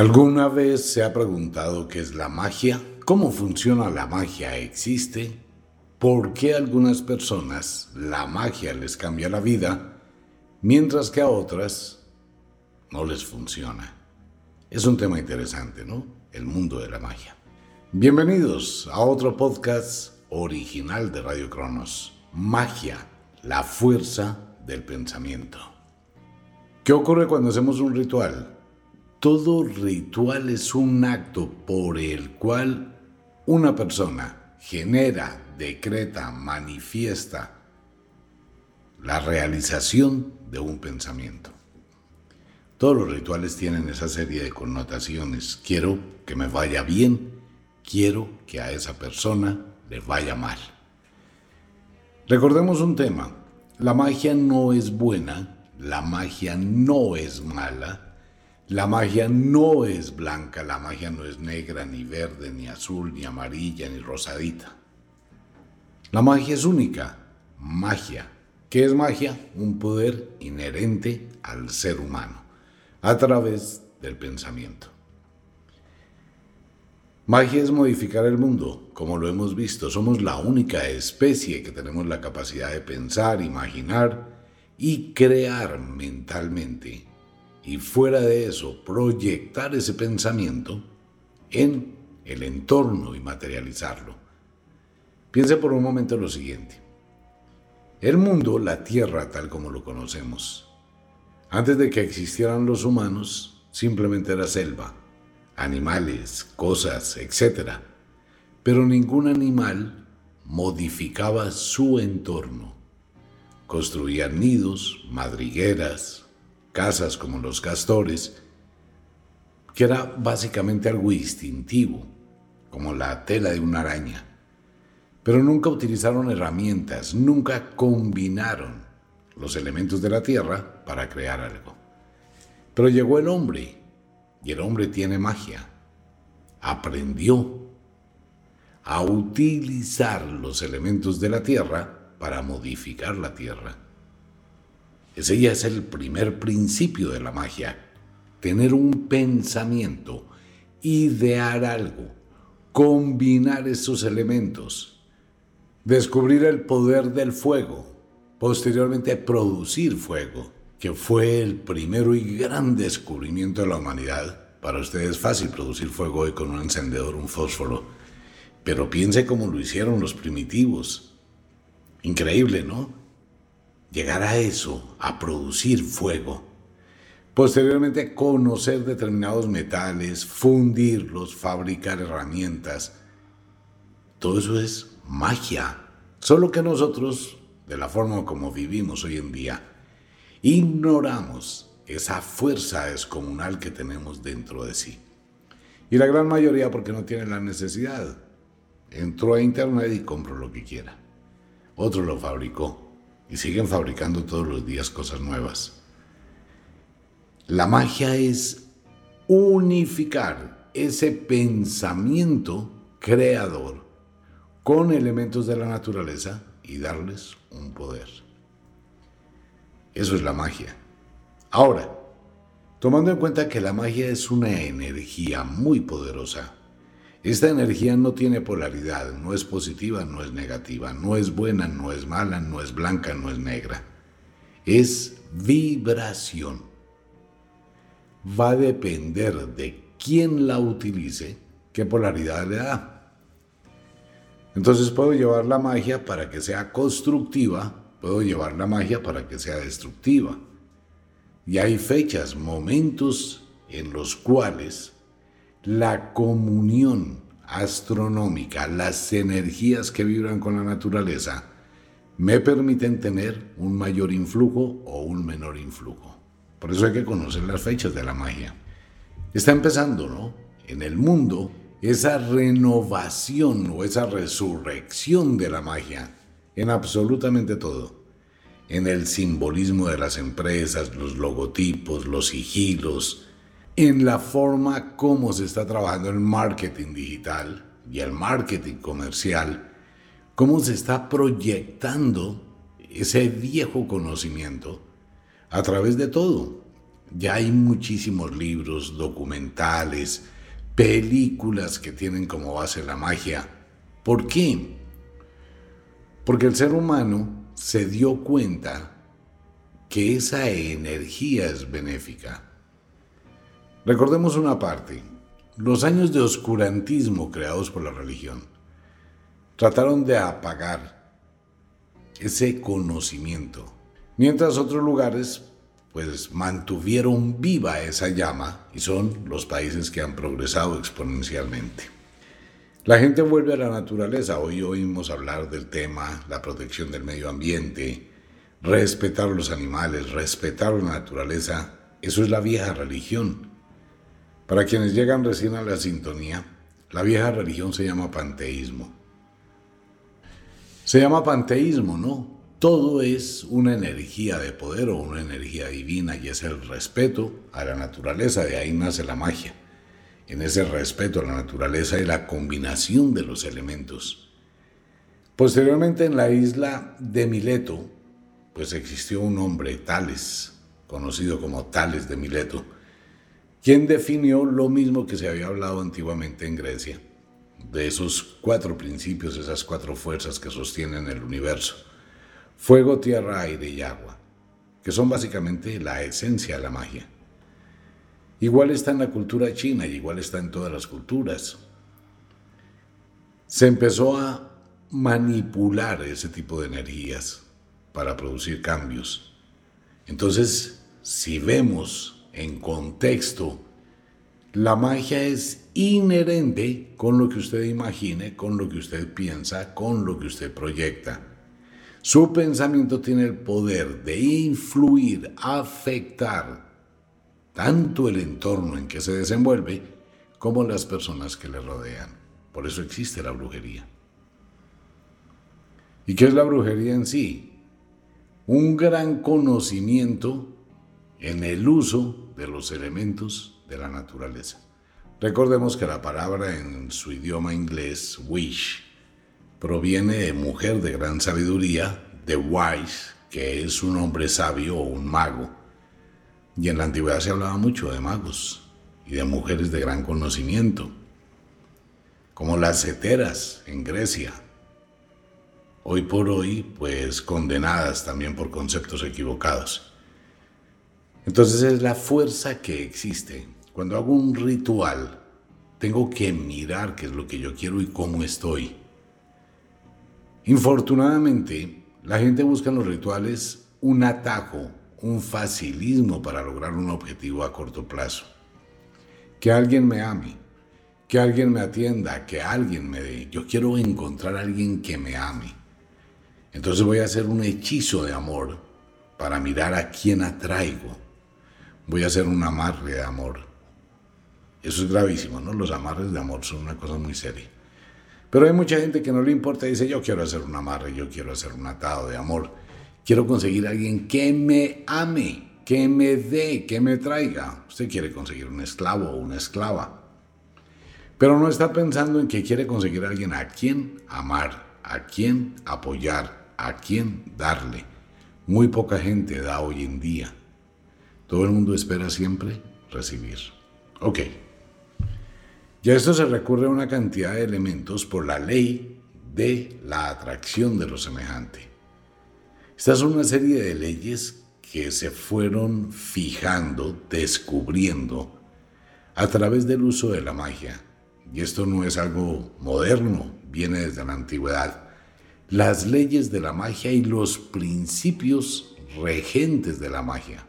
¿Alguna vez se ha preguntado qué es la magia? ¿Cómo funciona la magia? ¿Existe? ¿Por qué a algunas personas la magia les cambia la vida, mientras que a otras no les funciona? Es un tema interesante, ¿no? El mundo de la magia. Bienvenidos a otro podcast original de Radio Cronos. Magia, la fuerza del pensamiento. ¿Qué ocurre cuando hacemos un ritual? Todo ritual es un acto por el cual una persona genera, decreta, manifiesta la realización de un pensamiento. Todos los rituales tienen esa serie de connotaciones. Quiero que me vaya bien, quiero que a esa persona le vaya mal. Recordemos un tema. La magia no es buena, la magia no es mala, la magia no es blanca, la magia no es negra, ni verde, ni azul, ni amarilla, ni rosadita. La magia es única, magia. ¿Qué es magia? Un poder inherente al ser humano, a través del pensamiento. Magia es modificar el mundo, como lo hemos visto. Somos la única especie que tenemos la capacidad de pensar, imaginar y crear mentalmente y fuera de eso proyectar ese pensamiento en el entorno y materializarlo. Piense por un momento lo siguiente. El mundo, la Tierra tal como lo conocemos, antes de que existieran los humanos, simplemente era selva, animales, cosas, etc. Pero ningún animal modificaba su entorno. Construían nidos, madrigueras, casas como los castores, que era básicamente algo instintivo, como la tela de una araña. Pero nunca utilizaron herramientas, nunca combinaron los elementos de la tierra para crear algo. Pero llegó el hombre, y el hombre tiene magia. Aprendió a utilizar los elementos de la tierra para modificar la tierra. Ese ya es el primer principio de la magia. Tener un pensamiento, idear algo, combinar esos elementos, descubrir el poder del fuego, posteriormente producir fuego, que fue el primero y gran descubrimiento de la humanidad. Para ustedes es fácil producir fuego hoy con un encendedor, un fósforo, pero piense cómo lo hicieron los primitivos. Increíble, ¿no? Llegar a eso, a producir fuego. Posteriormente, conocer determinados metales, fundirlos, fabricar herramientas. Todo eso es magia. Solo que nosotros, de la forma como vivimos hoy en día, ignoramos esa fuerza descomunal que tenemos dentro de sí. Y la gran mayoría porque no tiene la necesidad. Entró a internet y compró lo que quiera. Otro lo fabricó y siguen fabricando todos los días cosas nuevas. La magia es unificar ese pensamiento creador con elementos de la naturaleza y darles un poder. Eso es la magia. Ahora, tomando en cuenta que la magia es una energía muy poderosa, esta energía no tiene polaridad, no es positiva, no es negativa, no es buena, no es mala, no es blanca, no es negra. Es vibración. Va a depender de quién la utilice, qué polaridad le da. Entonces puedo llevar la magia para que sea constructiva, puedo llevar la magia para que sea destructiva. Y hay fechas, momentos en los cuales la comunión astronómica, las energías que vibran con la naturaleza, me permiten tener un mayor influjo o un menor influjo. Por eso hay que conocer las fechas de la magia. Está empezando, ¿no? En el mundo, esa renovación o esa resurrección de la magia en absolutamente todo. En el simbolismo de las empresas, los logotipos, los sigilos, en la forma como se está trabajando el marketing digital y el marketing comercial, cómo se está proyectando ese viejo conocimiento a través de todo. Ya hay muchísimos libros, documentales, películas que tienen como base la magia. ¿Por qué? Porque el ser humano se dio cuenta que esa energía es benéfica. Recordemos una parte. Los años de oscurantismo creados por la religión trataron de apagar ese conocimiento, mientras otros lugares pues mantuvieron viva esa llama y son los países que han progresado exponencialmente. La gente vuelve a la naturaleza. Hoy oímos hablar del tema, la protección del medio ambiente, respetar los animales, respetar la naturaleza. Eso es la vieja religión. Para quienes llegan recién a la sintonía, la vieja religión se llama panteísmo. Se llama panteísmo, ¿no? todo es una energía de poder o una energía divina y es el respeto a la naturaleza, de ahí nace la magia, en ese respeto a la naturaleza y la combinación de los elementos. Posteriormente en la isla de Mileto, pues existió un hombre, Tales, conocido como Tales de Mileto, quien definió lo mismo que se había hablado antiguamente en Grecia, de esos cuatro principios, esas cuatro fuerzas que sostienen el universo fuego, tierra, aire y agua, que son básicamente la esencia de la magia. Igual está en la cultura china y igual está en todas las culturas. Se empezó a manipular ese tipo de energías para producir cambios. Entonces, si vemos en contexto, la magia es inherente con lo que usted imagine, con lo que usted piensa, con lo que usted proyecta. Su pensamiento tiene el poder de influir, afectar tanto el entorno en que se desenvuelve como las personas que le rodean. Por eso existe la brujería. ¿Y qué es la brujería en sí? Un gran conocimiento en el uso de los elementos de la naturaleza. Recordemos que la palabra en su idioma inglés, wish, proviene de mujer de gran sabiduría, de wise, que es un hombre sabio o un mago. Y en la antigüedad se hablaba mucho de magos y de mujeres de gran conocimiento, como las heteras en Grecia. Hoy por hoy, pues condenadas también por conceptos equivocados. Entonces es la fuerza que existe. Cuando hago un ritual, tengo que mirar qué es lo que yo quiero y cómo estoy. Infortunadamente, la gente busca en los rituales un atajo, un facilismo para lograr un objetivo a corto plazo. Que alguien me ame, que alguien me atienda, que alguien me dé. Yo quiero encontrar a alguien que me ame. Entonces voy a hacer un hechizo de amor para mirar a quién atraigo. Voy a hacer un amarre de amor. Eso es gravísimo, ¿no? Los amarres de amor son una cosa muy seria. Pero hay mucha gente que no le importa y dice, yo quiero hacer un amarre, yo quiero hacer un atado de amor. Quiero conseguir alguien que me ame, que me dé, que me traiga. Usted quiere conseguir un esclavo o una esclava. Pero no está pensando en que quiere conseguir alguien a quien amar, a quien apoyar, a quien darle. Muy poca gente da hoy en día. Todo el mundo espera siempre recibir. Ok. Y a esto se recurre a una cantidad de elementos por la ley de la atracción de lo semejante. Estas son una serie de leyes que se fueron fijando, descubriendo a través del uso de la magia. Y esto no es algo moderno, viene desde la antigüedad. Las leyes de la magia y los principios regentes de la magia,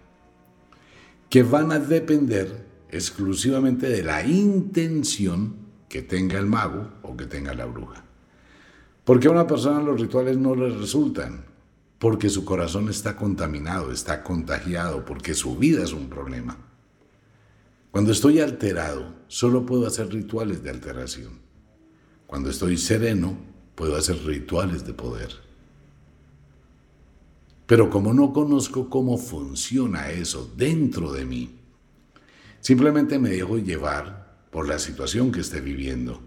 que van a depender exclusivamente de la intención que tenga el mago o que tenga la bruja. ¿Por qué a una persona los rituales no le resultan? Porque su corazón está contaminado, está contagiado, porque su vida es un problema. Cuando estoy alterado, solo puedo hacer rituales de alteración. Cuando estoy sereno, puedo hacer rituales de poder. Pero como no conozco cómo funciona eso dentro de mí, Simplemente me dejo llevar por la situación que esté viviendo.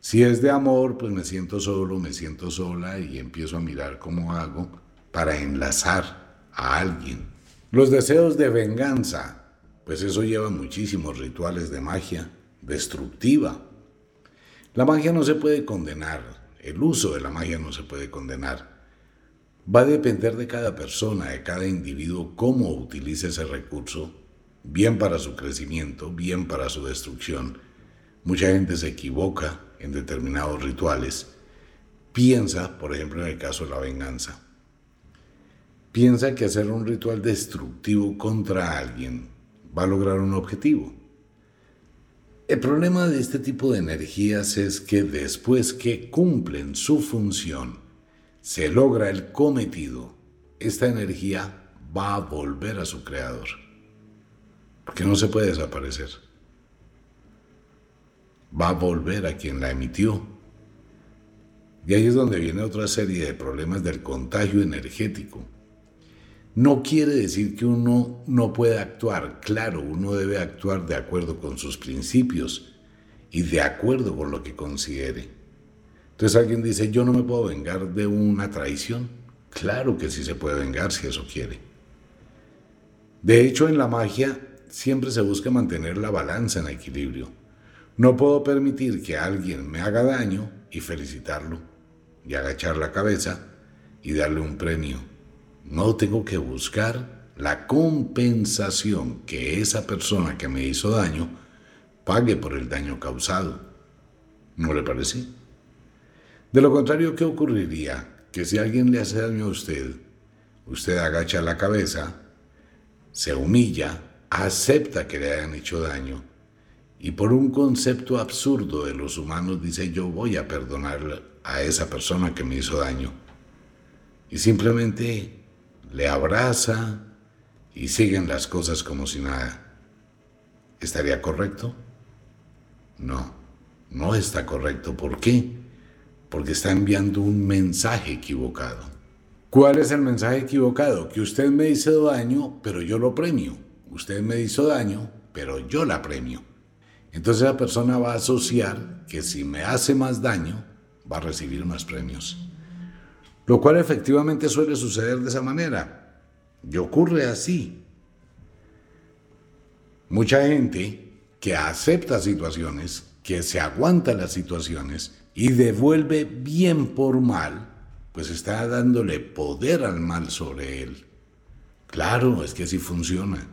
Si es de amor, pues me siento solo, me siento sola y empiezo a mirar cómo hago para enlazar a alguien Los deseos de venganza, pues eso lleva muchísimos rituales de magia destructiva. La magia no se puede condenar, el uso de la magia no se puede condenar. Va a depender de cada persona, de cada individuo, cómo utilice ese recurso, bien para su crecimiento, bien para su destrucción. Mucha gente se equivoca en determinados rituales. Piensa, por ejemplo, en el caso de la venganza. Piensa que hacer un ritual destructivo contra alguien va a lograr un objetivo. El problema de este tipo de energías es que después que cumplen su función, se logra el cometido, esta energía va a volver a su creador. Porque no se puede desaparecer. Va a volver a quien la emitió. Y ahí es donde viene otra serie de problemas del contagio energético. No quiere decir que uno no pueda actuar. Claro, uno debe actuar de acuerdo con sus principios y de acuerdo con lo que considere. Entonces alguien dice, yo no me puedo vengar de una traición. Claro que sí se puede vengar si eso quiere. De hecho, en la magia siempre se busca mantener la balanza en equilibrio. No puedo permitir que alguien me haga daño y felicitarlo, y agachar la cabeza y darle un premio. No tengo que buscar la compensación que esa persona que me hizo daño pague por el daño causado. ¿No le parece? De lo contrario, ¿qué ocurriría? Que si alguien le hace daño a usted, usted agacha la cabeza, se humilla, acepta que le hayan hecho daño y por un concepto absurdo de los humanos dice yo voy a perdonar a esa persona que me hizo daño. Y simplemente le abraza y siguen las cosas como si nada. ¿Estaría correcto? No, no está correcto. ¿Por qué? Porque está enviando un mensaje equivocado. ¿Cuál es el mensaje equivocado? Que usted me hizo daño, pero yo lo premio. Usted me hizo daño, pero yo la premio. Entonces la persona va a asociar que si me hace más daño, va a recibir más premios. Lo cual efectivamente suele suceder de esa manera. Y ocurre así. Mucha gente que acepta situaciones, que se aguanta las situaciones, y devuelve bien por mal, pues está dándole poder al mal sobre él. Claro, es que así funciona.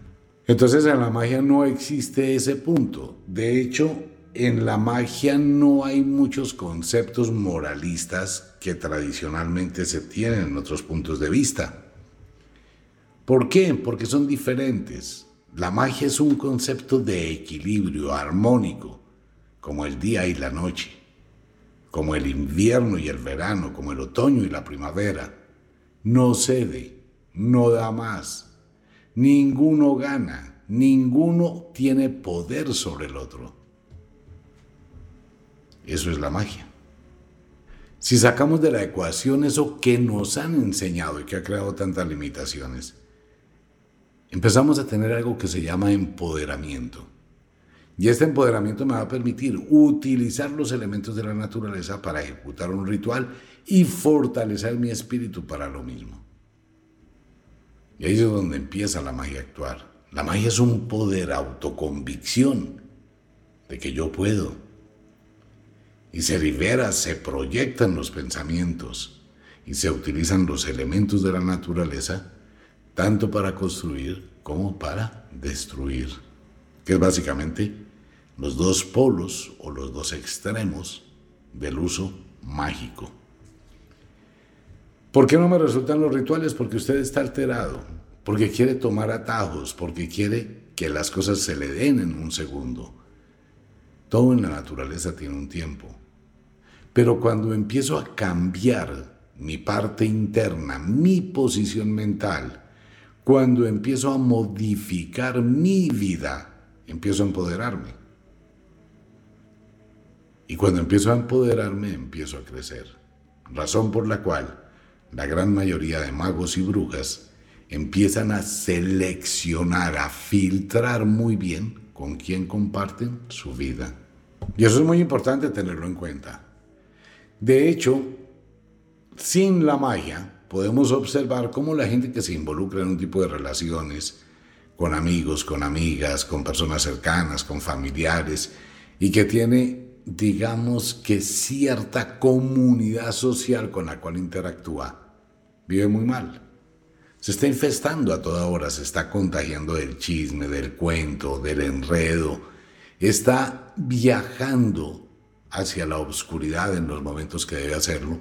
Entonces en la magia no existe ese punto. De hecho, en la magia no hay muchos conceptos moralistas que tradicionalmente se tienen en otros puntos de vista. ¿Por qué? Porque son diferentes. La magia es un concepto de equilibrio armónico, como el día y la noche como el invierno y el verano, como el otoño y la primavera. No cede, no da más. Ninguno gana, ninguno tiene poder sobre el otro. Eso es la magia. Si sacamos de la ecuación eso que nos han enseñado y que ha creado tantas limitaciones, empezamos a tener algo que se llama empoderamiento. Y este empoderamiento me va a permitir utilizar los elementos de la naturaleza para ejecutar un ritual y fortalecer mi espíritu para lo mismo. Y ahí es donde empieza la magia a actuar. La magia es un poder autoconvicción de que yo puedo. Y se libera, se proyectan los pensamientos y se utilizan los elementos de la naturaleza tanto para construir como para destruir, que es básicamente los dos polos o los dos extremos del uso mágico. ¿Por qué no me resultan los rituales? Porque usted está alterado, porque quiere tomar atajos, porque quiere que las cosas se le den en un segundo. Todo en la naturaleza tiene un tiempo. Pero cuando empiezo a cambiar mi parte interna, mi posición mental, cuando empiezo a modificar mi vida, empiezo a empoderarme. Y cuando empiezo a empoderarme, empiezo a crecer. Razón por la cual la gran mayoría de magos y brujas empiezan a seleccionar, a filtrar muy bien con quién comparten su vida. Y eso es muy importante tenerlo en cuenta. De hecho, sin la magia, podemos observar cómo la gente que se involucra en un tipo de relaciones, con amigos, con amigas, con personas cercanas, con familiares, y que tiene, digamos que cierta comunidad social con la cual interactúa, vive muy mal. Se está infestando a toda hora, se está contagiando del chisme, del cuento, del enredo, está viajando hacia la oscuridad en los momentos que debe hacerlo.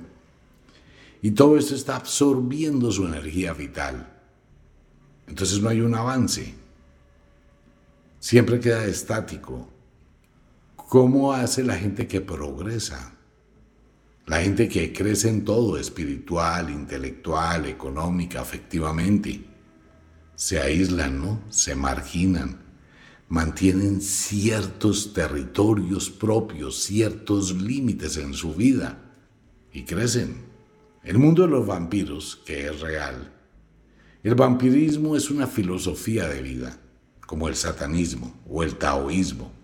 Y todo esto está absorbiendo su energía vital. Entonces no hay un avance. Siempre queda estático. ¿Cómo hace la gente que progresa? La gente que crece en todo, espiritual, intelectual, económica, afectivamente. Se aíslan, ¿no? Se marginan. Mantienen ciertos territorios propios, ciertos límites en su vida y crecen. El mundo de los vampiros, que es real, el vampirismo es una filosofía de vida, como el satanismo o el taoísmo.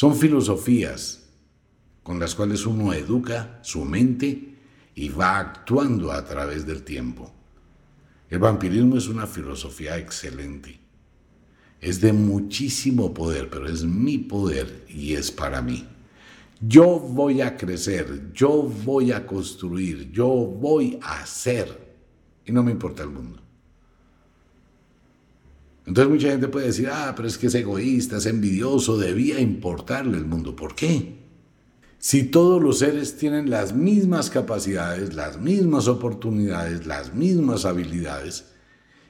Son filosofías con las cuales uno educa su mente y va actuando a través del tiempo. El vampirismo es una filosofía excelente. Es de muchísimo poder, pero es mi poder y es para mí. Yo voy a crecer, yo voy a construir, yo voy a hacer y no me importa el mundo. Entonces mucha gente puede decir, ah, pero es que es egoísta, es envidioso, debía importarle el mundo. ¿Por qué? Si todos los seres tienen las mismas capacidades, las mismas oportunidades, las mismas habilidades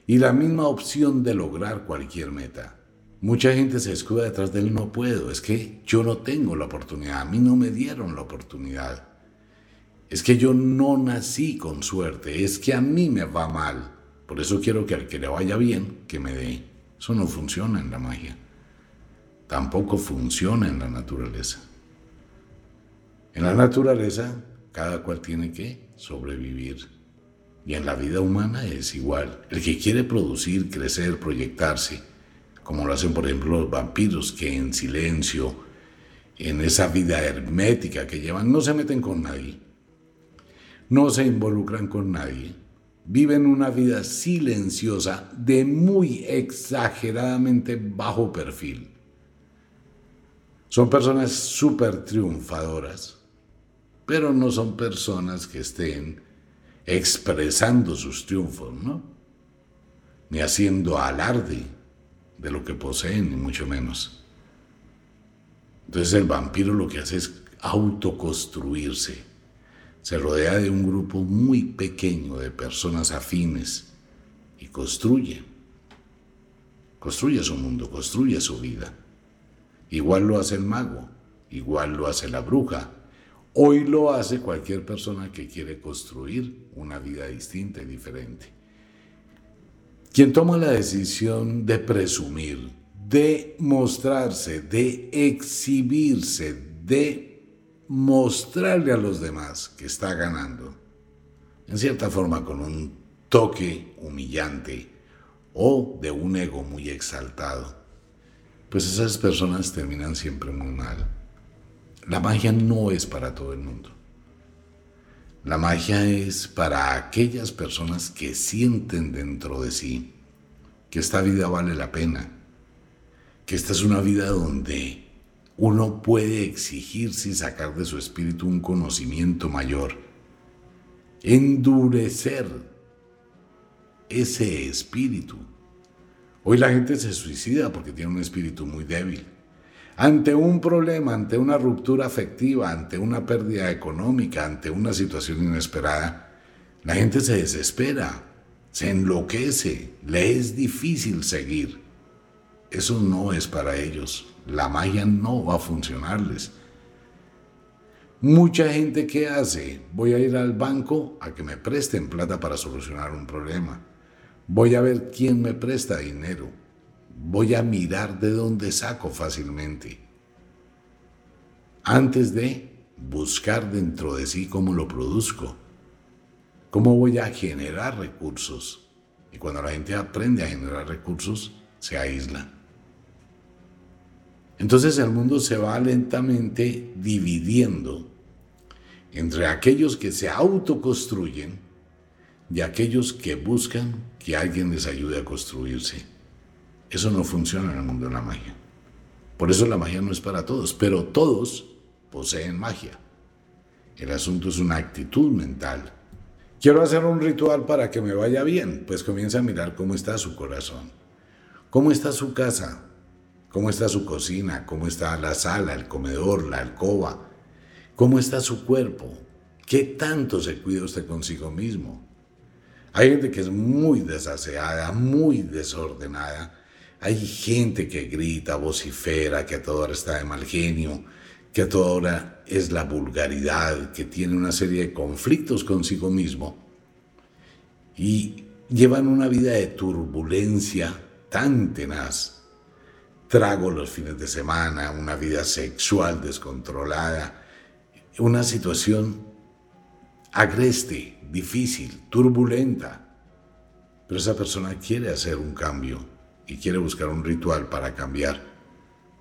y la misma opción de lograr cualquier meta. Mucha gente se escuda detrás del no puedo, es que yo no tengo la oportunidad, a mí no me dieron la oportunidad. Es que yo no nací con suerte, es que a mí me va mal. Por eso quiero que al que le vaya bien, que me dé. Eso no funciona en la magia. Tampoco funciona en la naturaleza. En la naturaleza, cada cual tiene que sobrevivir. Y en la vida humana es igual. El que quiere producir, crecer, proyectarse, como lo hacen por ejemplo los vampiros, que en silencio, en esa vida hermética que llevan, no se meten con nadie no se involucran con nadie, viven una vida silenciosa de muy exageradamente bajo perfil. Son personas súper triunfadoras, pero no son personas que estén expresando sus triunfos, ¿no? Ni haciendo alarde de lo que poseen, ni mucho menos. Entonces el vampiro lo que hace es autoconstruirse se rodea de un grupo muy pequeño de personas afines y construye. Construye su mundo, construye su vida. Igual lo hace el mago, igual lo hace la bruja. Hoy lo hace cualquier persona que quiere construir una vida distinta y diferente. Quien toma la decisión de presumir, de mostrarse, de exhibirse, de mostrarle a los demás que está ganando, en cierta forma con un toque humillante o de un ego muy exaltado, pues esas personas terminan siempre muy mal. La magia no es para todo el mundo. La magia es para aquellas personas que sienten dentro de sí que esta vida vale la pena, que esta es una vida donde uno puede exigirse y sacar de su espíritu un conocimiento mayor, endurecer ese espíritu. Hoy la gente se suicida porque tiene un espíritu muy débil. Ante un problema, ante una ruptura afectiva, ante una pérdida económica, ante una situación inesperada, la gente se desespera, se enloquece, le es difícil seguir. Eso no es para ellos la magia no va a funcionarles. Mucha gente que hace, voy a ir al banco a que me presten plata para solucionar un problema. Voy a ver quién me presta dinero. Voy a mirar de dónde saco fácilmente. Antes de buscar dentro de sí cómo lo produzco. Cómo voy a generar recursos. Y cuando la gente aprende a generar recursos, se aísla. Entonces el mundo se va lentamente dividiendo entre aquellos que se autoconstruyen, y aquellos que buscan que alguien les ayude a construirse. Eso no funciona en el mundo de la magia. Por eso la magia no es para todos, pero todos poseen magia. El asunto es una actitud mental. Quiero hacer un ritual para que me vaya bien, pues comienza a mirar cómo está su corazón, cómo está su casa, cómo está su cocina, cómo está la sala, el comedor, la alcoba, cómo está su cuerpo, qué tanto se cuida usted consigo mismo. Hay gente que es muy desaseada, muy desordenada, hay gente que grita, vocifera, que a toda hora está de mal genio, que a toda hora es la vulgaridad, que tiene una serie de conflictos consigo mismo y llevan una vida de turbulencia tan tenaz. Trago los fines de semana, una vida sexual descontrolada, una situación agreste, difícil, turbulenta. Pero esa persona quiere hacer un cambio y quiere buscar un ritual para cambiar,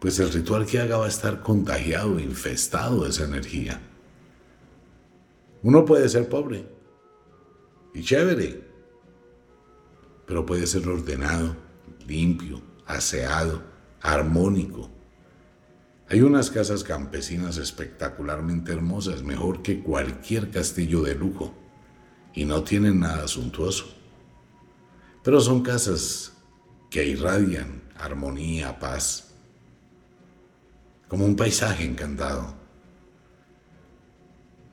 pues el ritual que haga va a estar contagiado, infestado de esa energía. Uno puede ser pobre y chévere, pero puede ser ordenado, limpio, aseado, armónico. Hay unas casas campesinas espectacularmente hermosas, mejor que cualquier castillo de lujo, y no tienen nada suntuoso. Pero son casas que irradian armonía, paz, como un paisaje encantado.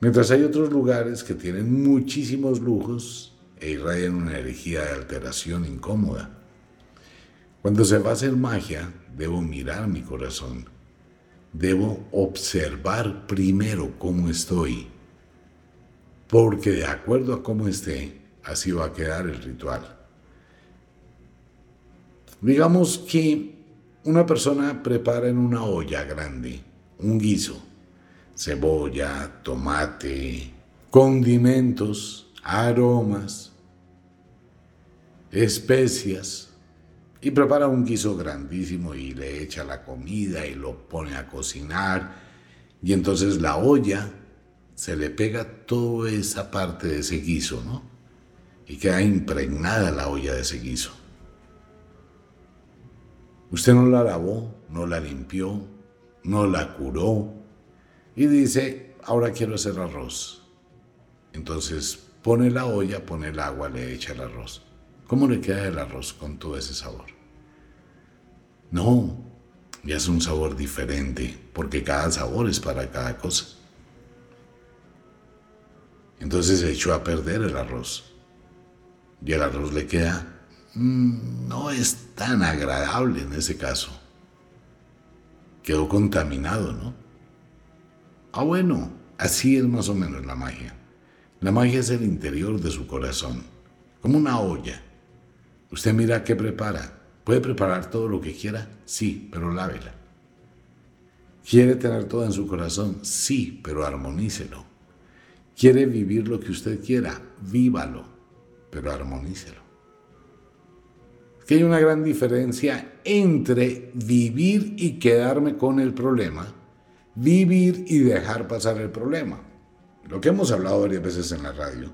Mientras hay otros lugares que tienen muchísimos lujos e irradian una energía de alteración incómoda. Cuando se va a hacer magia, debo mirar mi corazón. Debo observar primero cómo estoy. Porque de acuerdo a cómo esté, así va a quedar el ritual. Digamos que una persona prepara en una olla grande un guiso, cebolla, tomate, condimentos, aromas, especias, y prepara un guiso grandísimo y le echa la comida y lo pone a cocinar, y entonces la olla se le pega toda esa parte de ese guiso, ¿no? Y queda impregnada la olla de ese guiso. Usted no la lavó, no la limpió, no la curó y dice, ahora quiero hacer arroz. Entonces pone la olla, pone el agua, le echa el arroz. ¿Cómo le queda el arroz con todo ese sabor? No, ya es un sabor diferente, porque cada sabor es para cada cosa. Entonces se echó a perder el arroz. Y el arroz le queda Mm, no es tan agradable en ese caso. Quedó contaminado, ¿no? Ah, bueno, así es más o menos la magia. La magia es el interior de su corazón, como una olla. Usted mira qué prepara. ¿Puede preparar todo lo que quiera? Sí, pero lávela. ¿Quiere tener todo en su corazón? Sí, pero armonícelo. ¿Quiere vivir lo que usted quiera? Vívalo, pero armonícelo que hay una gran diferencia entre vivir y quedarme con el problema, vivir y dejar pasar el problema. Lo que hemos hablado varias veces en la radio.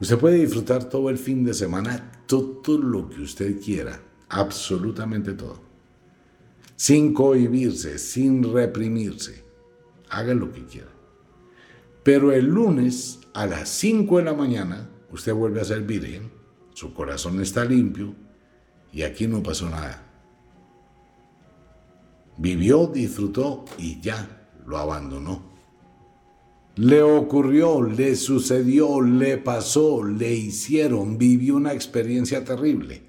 Usted puede disfrutar todo el fin de semana, todo lo que usted quiera, absolutamente todo. Sin cohibirse, sin reprimirse. Haga lo que quiera. Pero el lunes a las 5 de la mañana, usted vuelve a ser virgen, su corazón está limpio, y aquí no pasó nada. Vivió, disfrutó y ya lo abandonó. Le ocurrió, le sucedió, le pasó, le hicieron, vivió una experiencia terrible.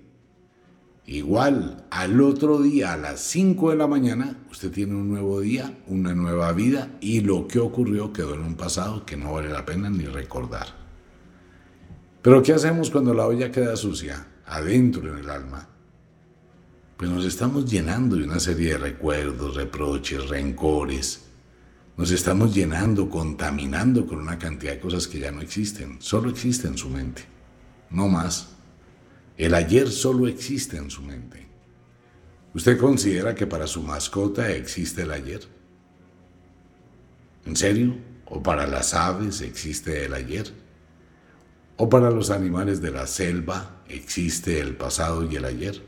Igual, al otro día, a las 5 de la mañana, usted tiene un nuevo día, una nueva vida y lo que ocurrió quedó en un pasado que no vale la pena ni recordar. Pero ¿qué hacemos cuando la olla queda sucia, adentro en el alma? pues nos estamos llenando de una serie de recuerdos, reproches, rencores. Nos estamos llenando, contaminando con una cantidad de cosas que ya no existen. Solo existe en su mente. No más. El ayer solo existe en su mente. ¿Usted considera que para su mascota existe el ayer? ¿En serio? ¿O para las aves existe el ayer? O para los animales de la selva existe el pasado y el ayer.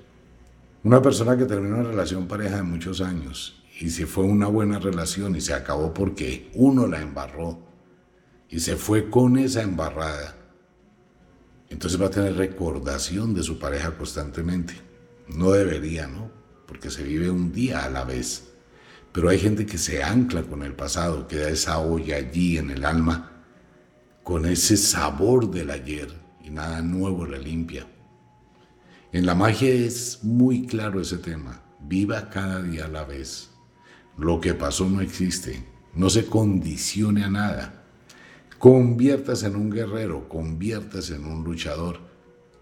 Una persona que terminó una relación pareja de muchos años y si fue una buena relación y se acabó porque uno la embarró y se fue con esa embarrada, entonces va a tener recordación de su pareja constantemente. No debería, ¿no? Porque se vive un día a la vez. Pero hay gente que se ancla con el pasado, queda esa olla allí en el alma, con ese sabor del ayer y nada nuevo la limpia. En la magia es muy claro ese tema. Viva cada día a la vez. Lo que pasó no existe. No se condicione a nada. Conviértase en un guerrero, conviértase en un luchador.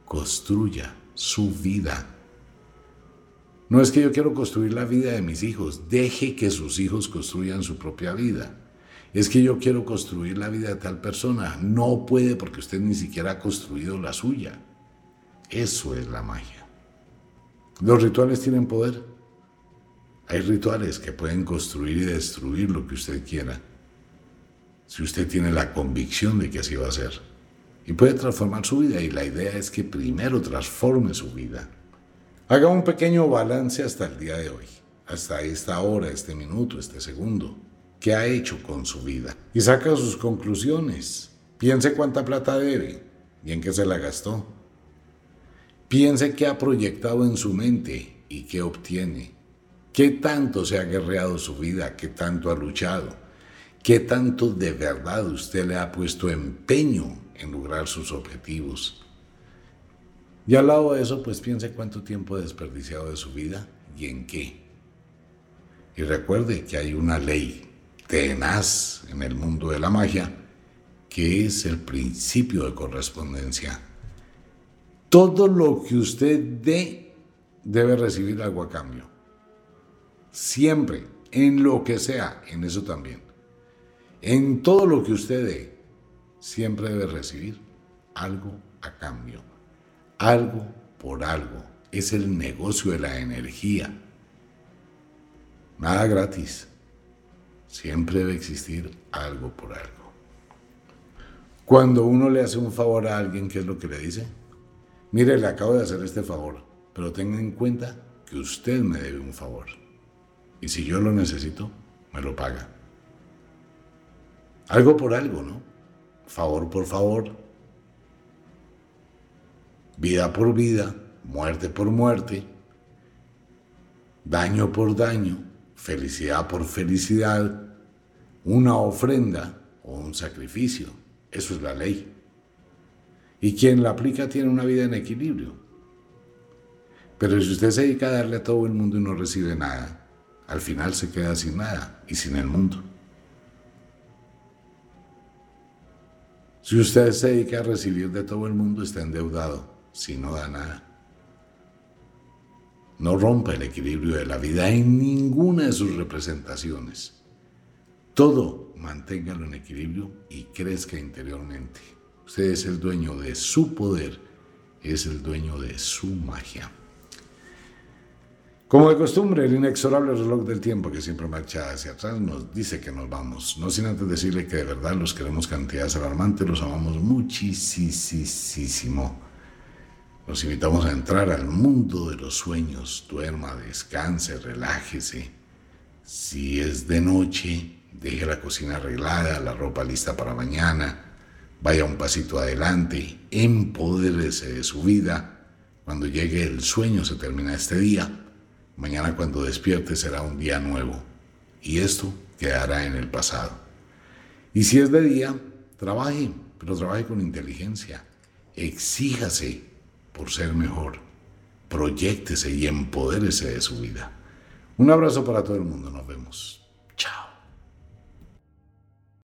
Construya su vida. No es que yo quiero construir la vida de mis hijos, deje que sus hijos construyan su propia vida. Es que yo quiero construir la vida de tal persona. No puede porque usted ni siquiera ha construido la suya. Eso es la magia. Los rituales tienen poder. Hay rituales que pueden construir y destruir lo que usted quiera, si usted tiene la convicción de que así va a ser. Y puede transformar su vida y la idea es que primero transforme su vida. Haga un pequeño balance hasta el día de hoy, hasta esta hora, este minuto, este segundo. ¿Qué ha hecho con su vida? Y saca sus conclusiones. Piense cuánta plata debe y en qué se la gastó. Piense qué ha proyectado en su mente y qué obtiene. ¿Qué tanto se ha guerreado su vida? ¿Qué tanto ha luchado? ¿Qué tanto de verdad usted le ha puesto empeño en lograr sus objetivos? Y al lado de eso, pues piense cuánto tiempo ha desperdiciado de su vida y en qué. Y recuerde que hay una ley tenaz en el mundo de la magia, que es el principio de correspondencia. Todo lo que usted dé debe recibir algo a cambio. Siempre, en lo que sea, en eso también. En todo lo que usted dé, siempre debe recibir algo a cambio. Algo por algo. Es el negocio de la energía. Nada gratis. Siempre debe existir algo por algo. Cuando uno le hace un favor a alguien, ¿qué es lo que le dice? Mire, le acabo de hacer este favor, pero tenga en cuenta que usted me debe un favor. Y si yo lo necesito, me lo paga. Algo por algo, ¿no? Favor por favor. Vida por vida, muerte por muerte, daño por daño, felicidad por felicidad, una ofrenda o un sacrificio. Eso es la ley. Y quien la aplica tiene una vida en equilibrio. Pero si usted se dedica a darle a todo el mundo y no recibe nada, al final se queda sin nada y sin el mundo. Si usted se dedica a recibir de todo el mundo, está endeudado, si no da nada. No rompa el equilibrio de la vida en ninguna de sus representaciones. Todo manténgalo en equilibrio y crezca interiormente. Usted es el dueño de su poder, es el dueño de su magia. Como de costumbre, el inexorable reloj del tiempo que siempre marcha hacia atrás nos dice que nos vamos. No sin antes decirle que de verdad los queremos cantidades alarmantes, los amamos muchísimo. Los invitamos a entrar al mundo de los sueños. Duerma, descanse, relájese. Si es de noche, deje la cocina arreglada, la ropa lista para mañana. Vaya un pasito adelante, empodérese de su vida. Cuando llegue el sueño, se termina este día Mañana cuando despierte será un día nuevo y esto quedará en el pasado. Y si es de día, trabaje, pero trabaje con inteligencia. Exíjase por ser mejor. Proyéctese y empodérese de su vida. Un abrazo para todo el mundo. Nos vemos.